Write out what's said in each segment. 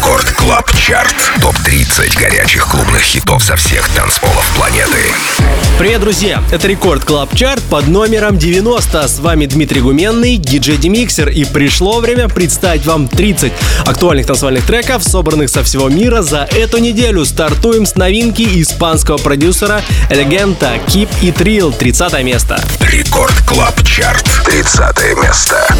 Record Club Chart. Топ-30 горячих клубных хитов со всех танцполов планеты. Привет, друзья! Это Record Club Chart под номером 90. С вами Дмитрий Гуменный, диджей DimixeR. И пришло время представить вам 30 актуальных танцевальных треков, собранных со всего мира за эту неделю. Стартуем с новинки испанского продюсера Элегента Keep It Real, 30 место. Рекорд Клаб Чарт, 30 место.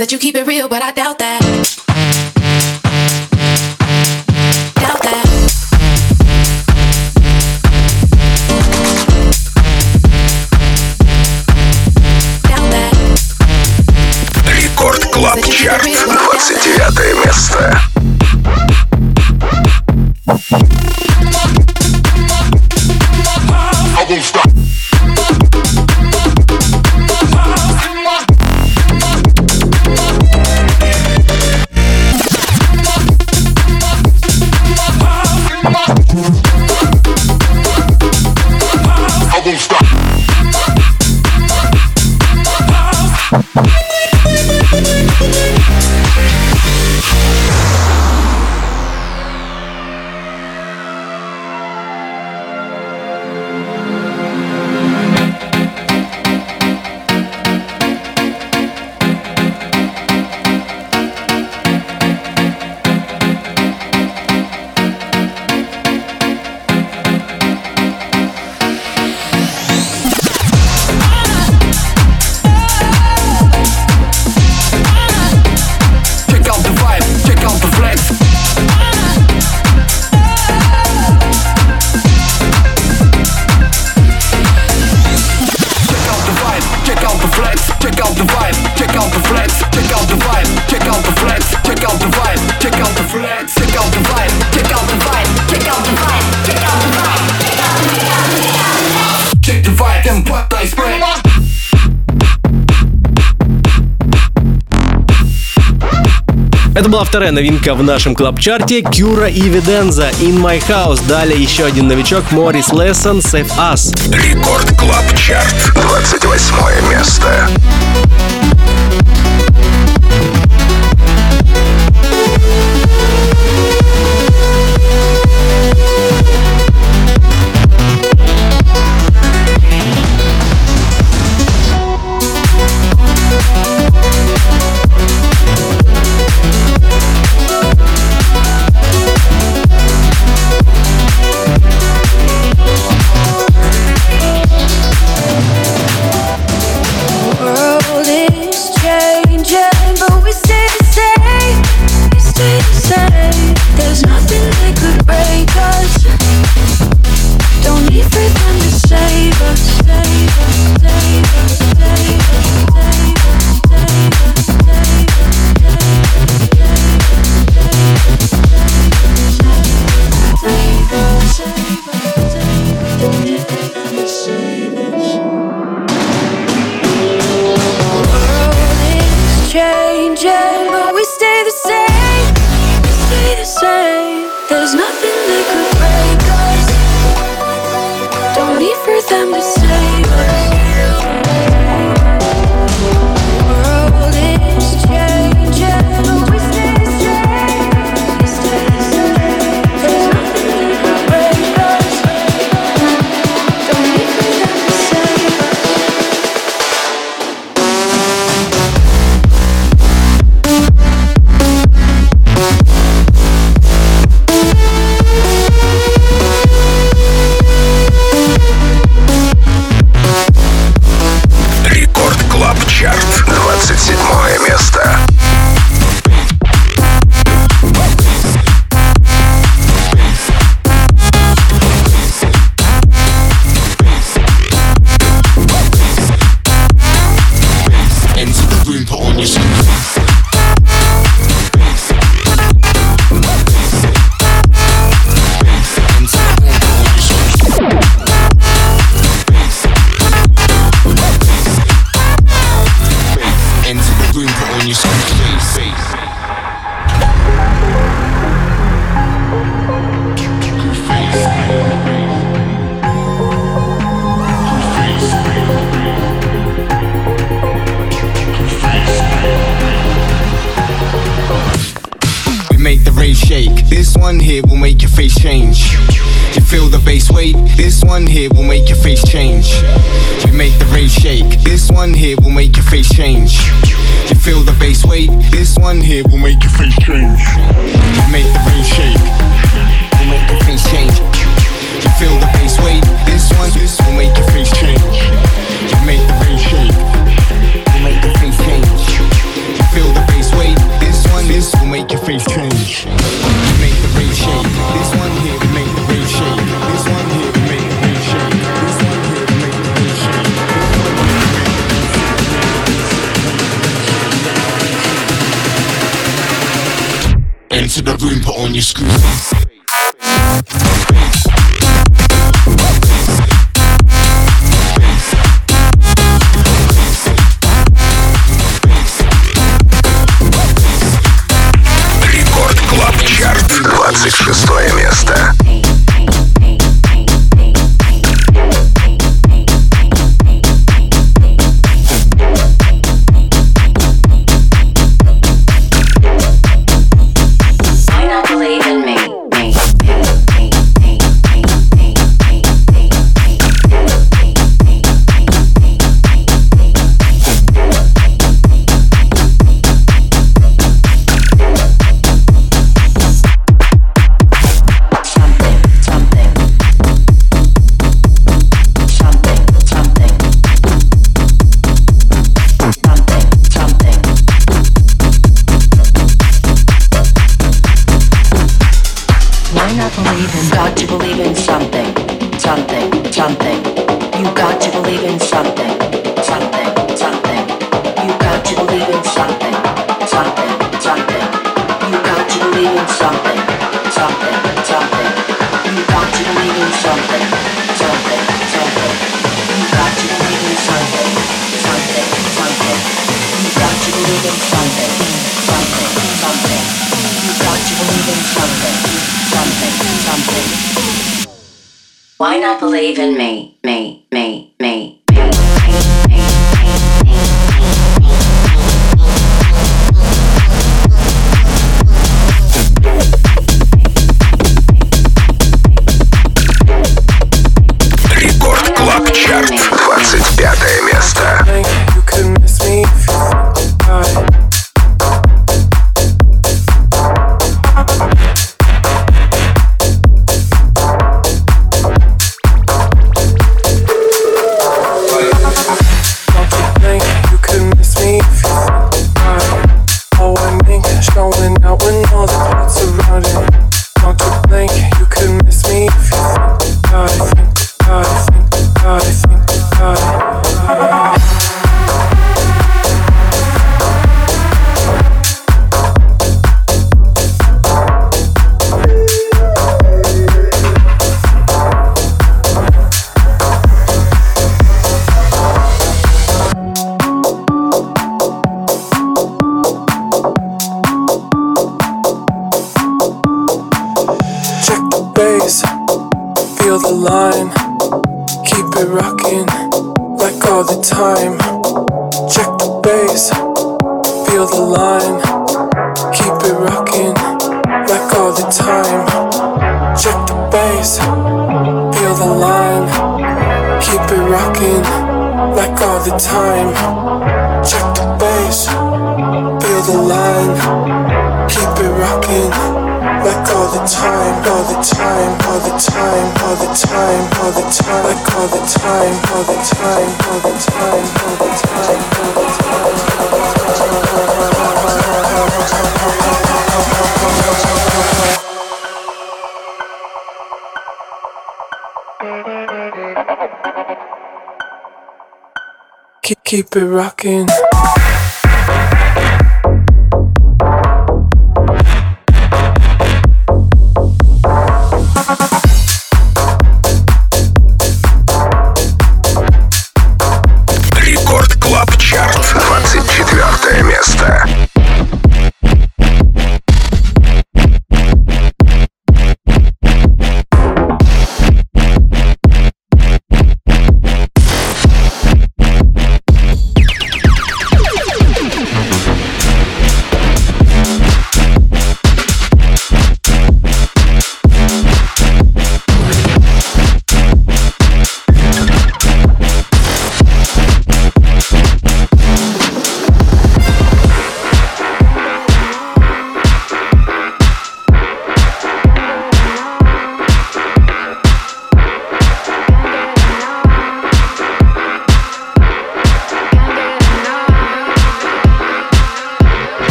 Said you keep it real, but I doubt that. Out the flex, check out the vibe, check out the flex, check out the vibe, check out the flex, check out the vibe, check out the vibe, check out the vibe, check out the vibe, check the vibe, then what I spread. Это была вторая новинка в нашем клаб-чарте Кюра и Виденза In My House. Далее еще один новичок Морис Лессон Save Us. Рекорд Клаб Чарт, 28 место. I'm just face change. We make the rave shake. This one here will make your face change. You feel the bass weight. This one here will make your face change. You make the something, something, something. Why not believe in me, me, me, me? rocking.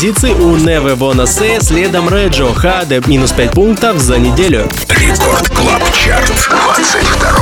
позиции у Never Wanna Say, следом Реджо Хаде. Минус 5 пунктов за неделю. Рекорд Клаб Чарт. 22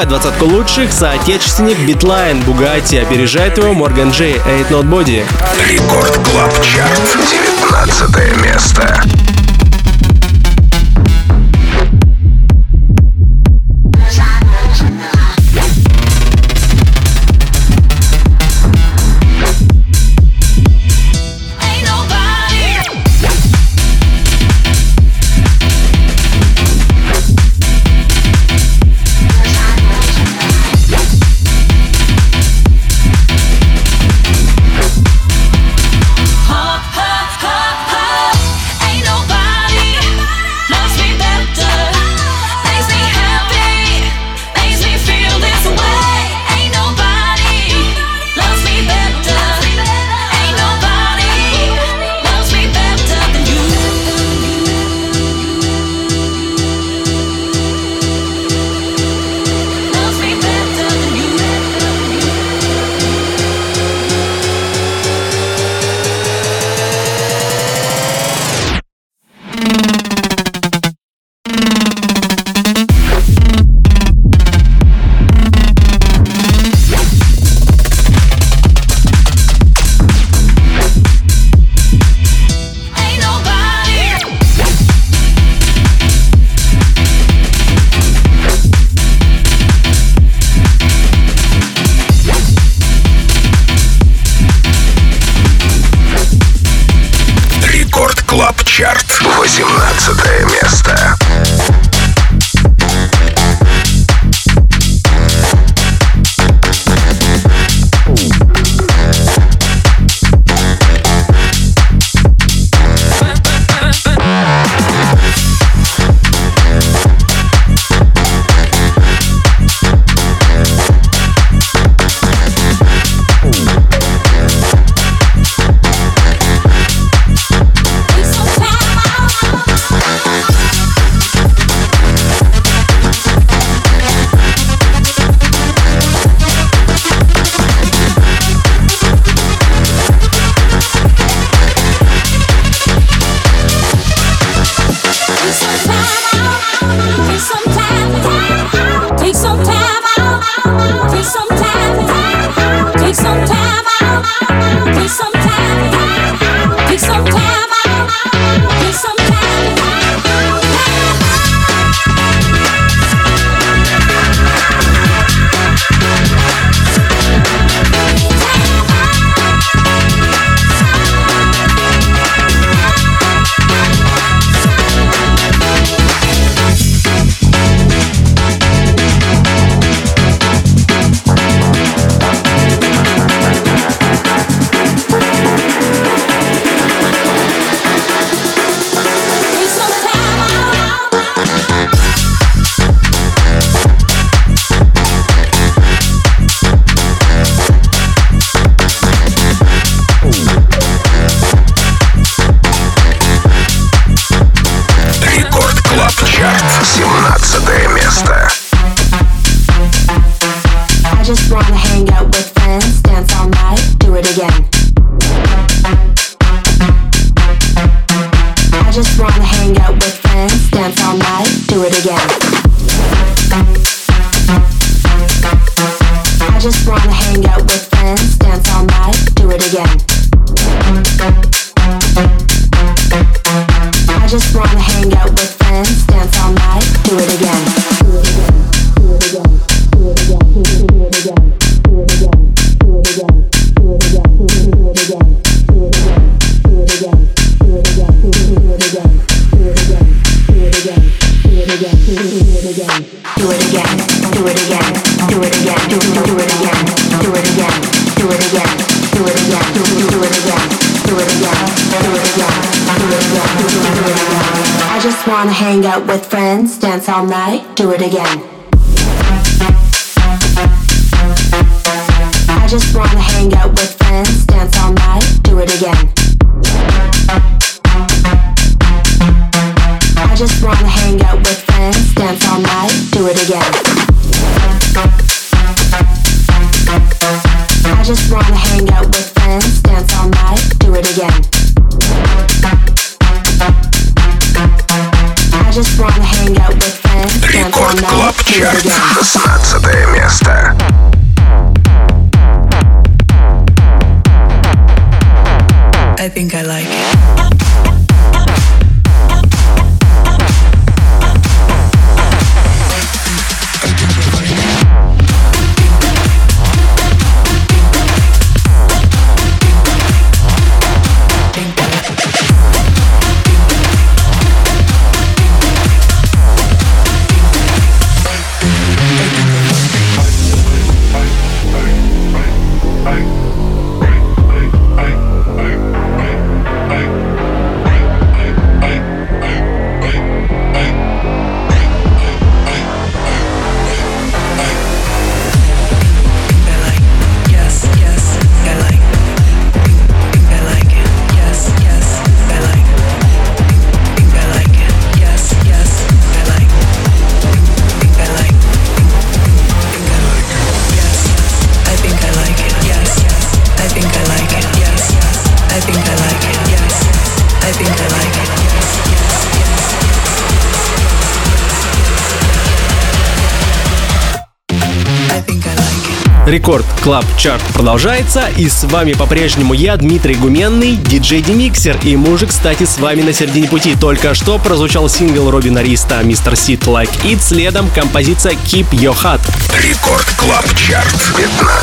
Открывает двадцатку лучших соотечественник Beatline Bugatti. Опережает его Morgan Jay Ain't Nobody. Record Club Chart, 19 место. Again. I just wanna hang out with friends, dance all night, do it again. I just wanna hang out with friends, dance all night, do it again. I just wanna hang out with friends, dance all night, do it again. I just wanna hang out with friends, dance Рекорд Клаб Чарт. again. 16 место. I think I Record Club Chart продолжается, и с вами по-прежнему я, Дмитрий Гуменный, диджей DimixeR, и уже, кстати, с вами на середине пути. Только что прозвучал сингл Робина Риста «Mr. Sit Like It», следом композиция «Keep Your Heart». Record Club Chart. 15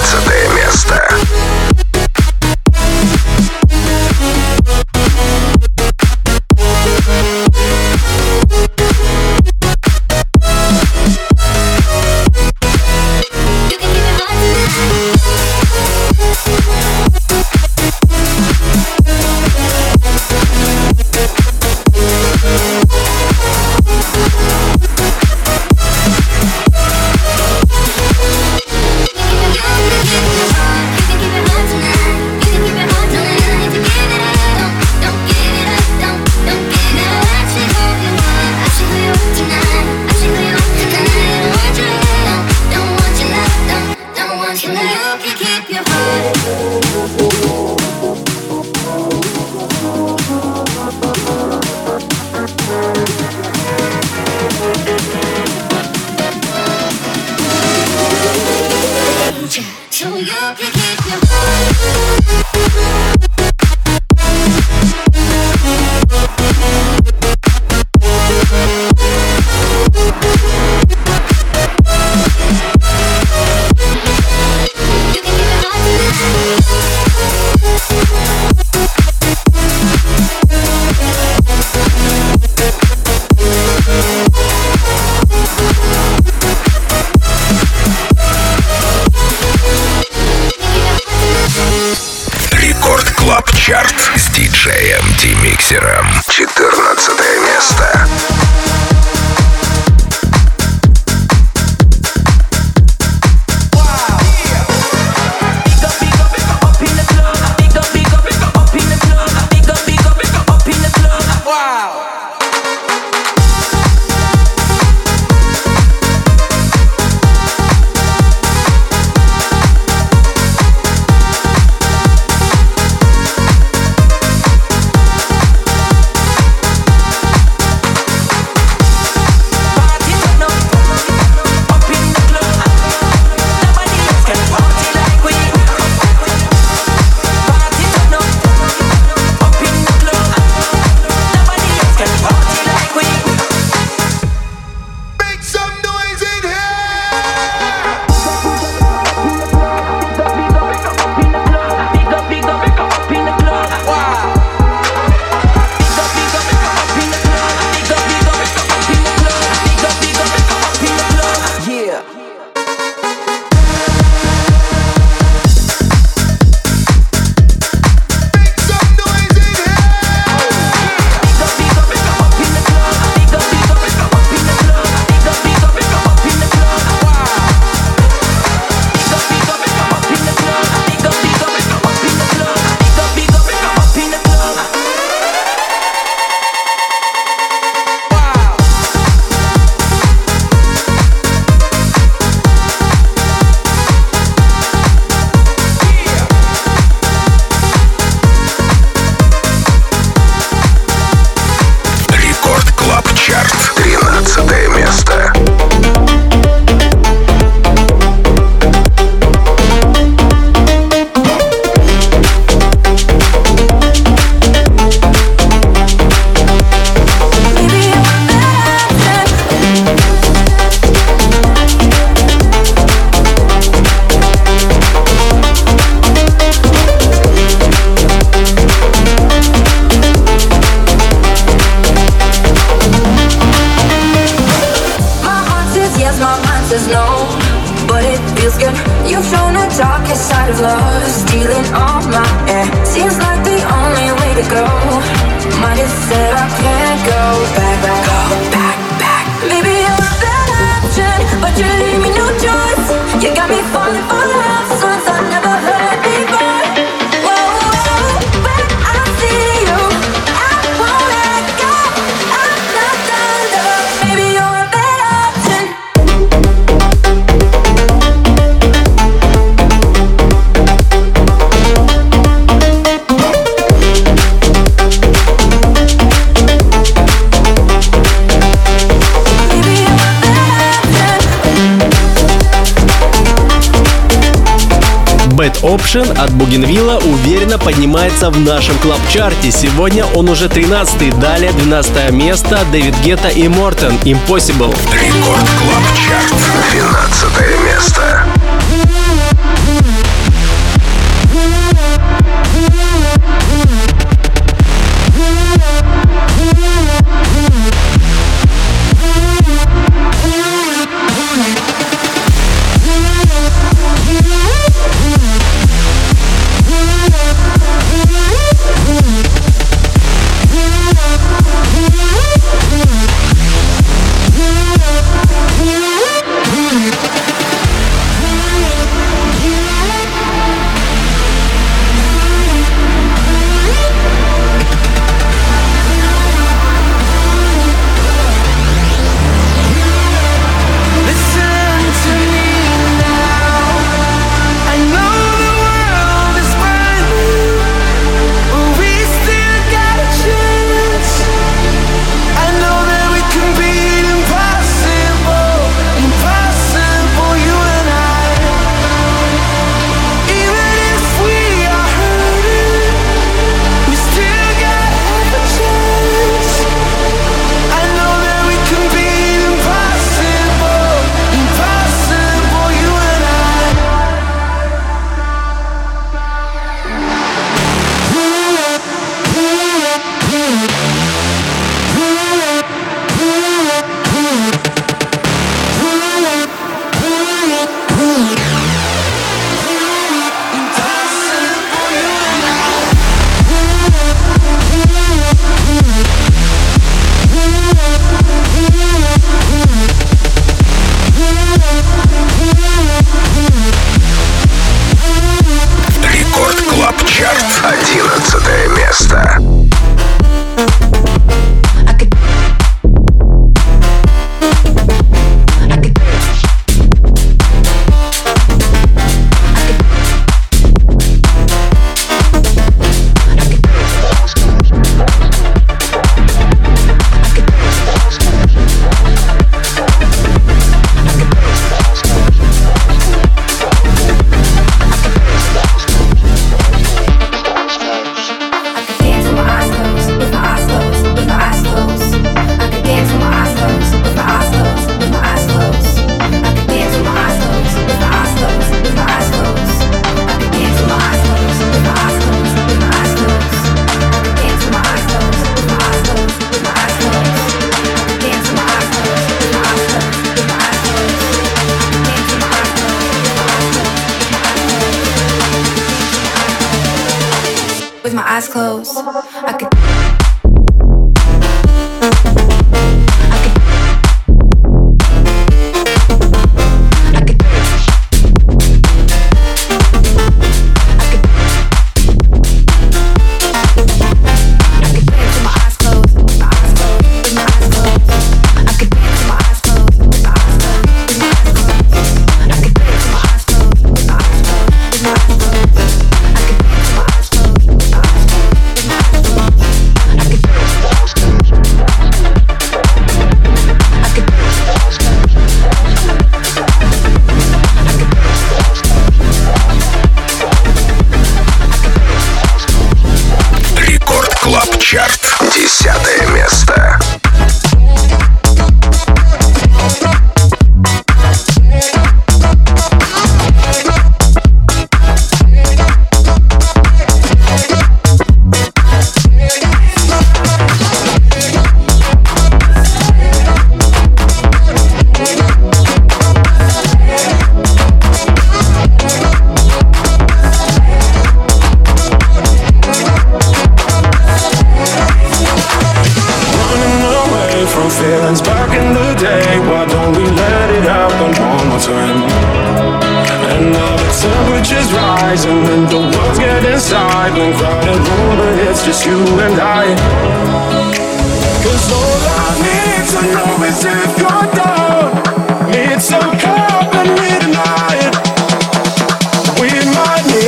диджеем Демиксером. 14 место. Option от Бугенвилла уверенно поднимается в нашем клаб-чарте. Сегодня он уже 13 Далее 12 место David Guetta и MORTEN Impossible. Record Club Chart. 12 место.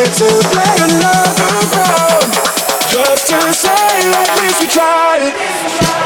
Just to say at least we tried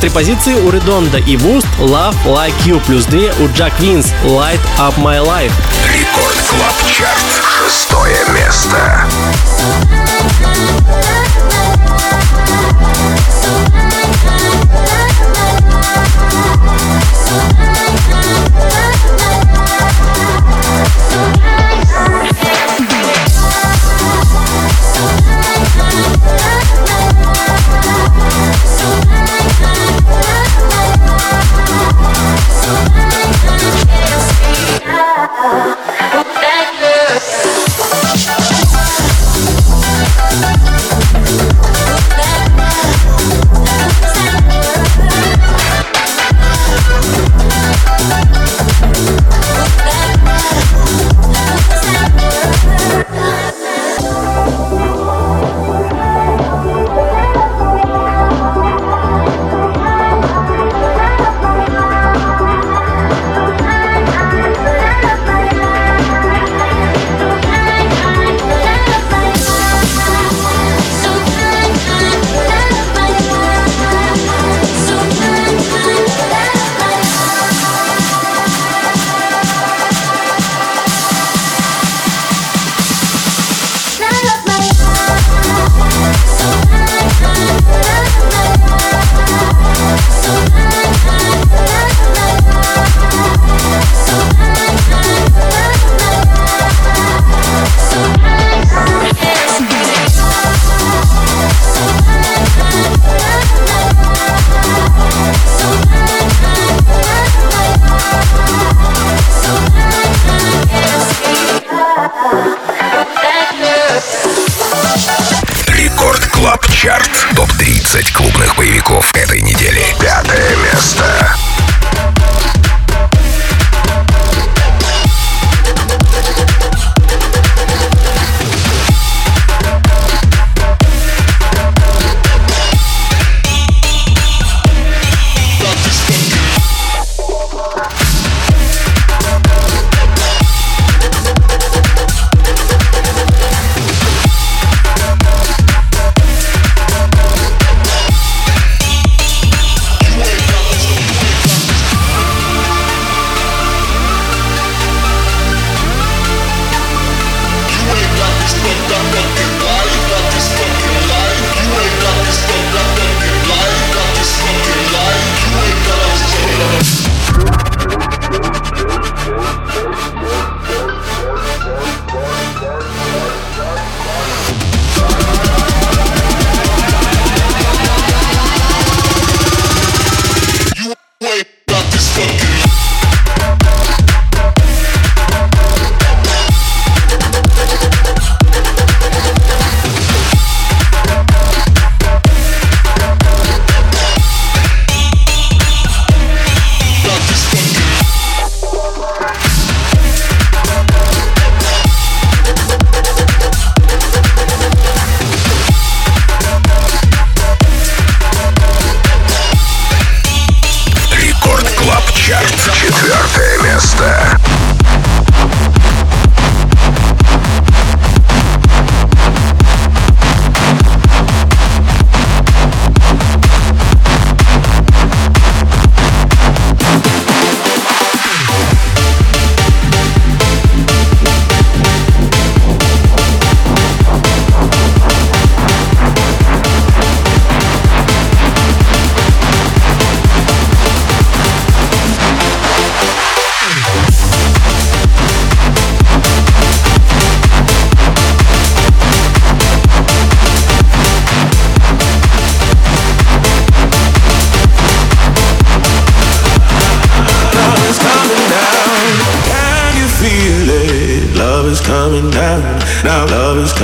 три позиции у Редонда и Вуст Love Like You. Плюс две у Jack Wins Light Up My Life. Record Club Chart. Шестое место.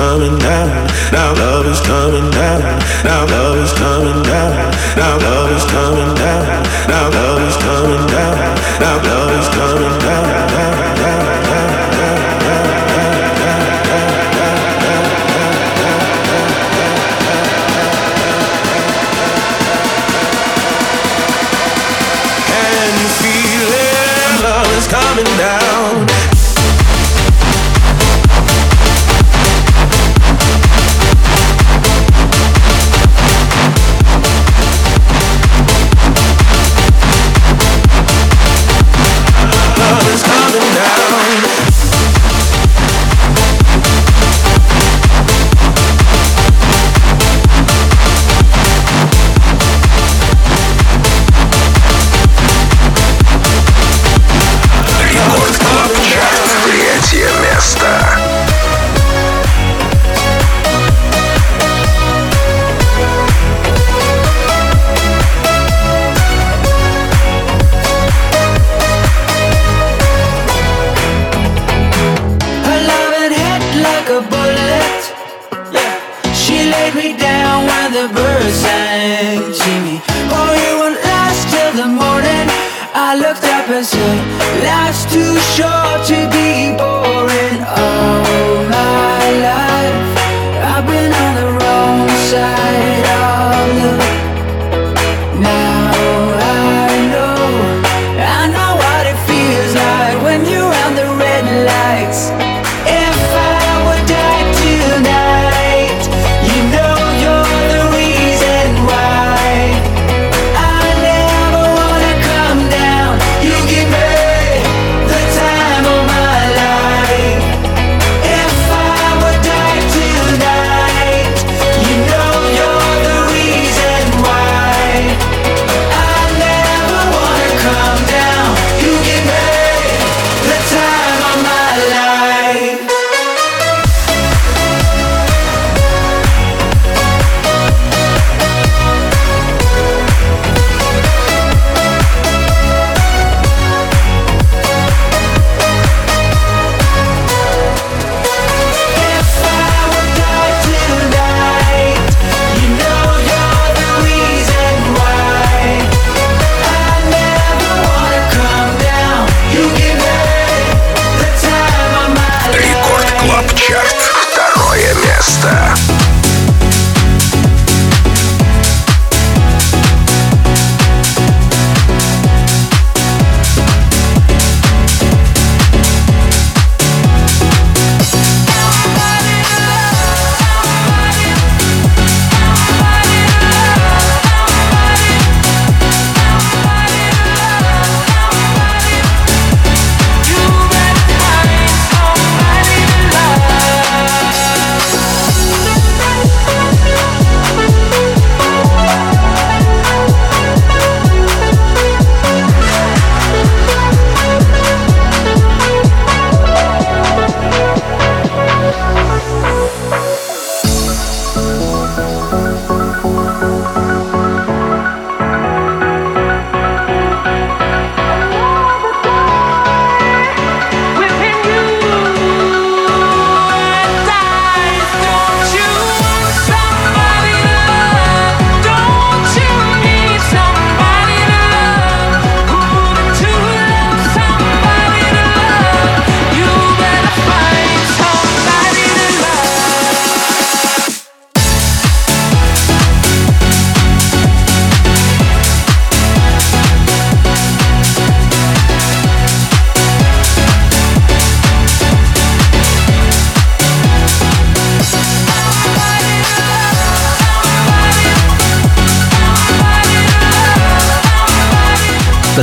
Coming down. Now love is coming down. Now love is coming down. Now love is coming down. Now love is coming down. Now love is coming down. Can you feel it? Love is coming down.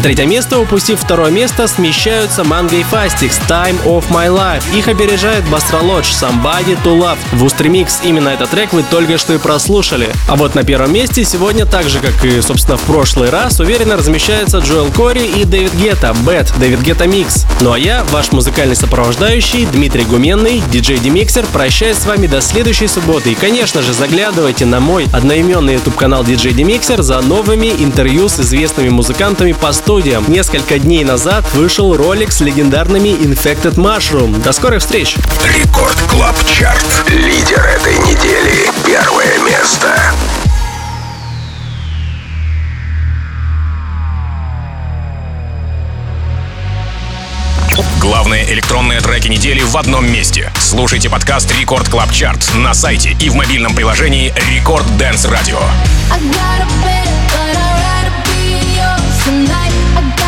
Третье место, упустив второе место, смещаются Манго и Фастикс Time of My Life. Их опережает Бастролодж Somebody to Love. Wuest Remix именно этот трек вы только что и прослушали. А вот на первом месте сегодня, так же как и, собственно, в прошлый раз, уверенно размещаются Joel Corry и David Guetta, Bed, David Guetta Mix. Ну а я, ваш музыкальный сопровождающий, Дмитрий Гуменный, диджей DimixeR, прощаюсь с вами до следующей субботы. И, конечно же, заглядывайте на мой одноименный YouTube канал диджей DimixeR за новыми интервью с известными музыкантами по студиям. Несколько дней назад вышел ролик с легендарными Infected Mushroom. До скорых встреч! Record Club Chart. Лидер этой недели. Первое место. Главные электронные треки недели в одном месте. Слушайте подкаст Record Club Chart на сайте и в мобильном приложении Record Dance Radio. A I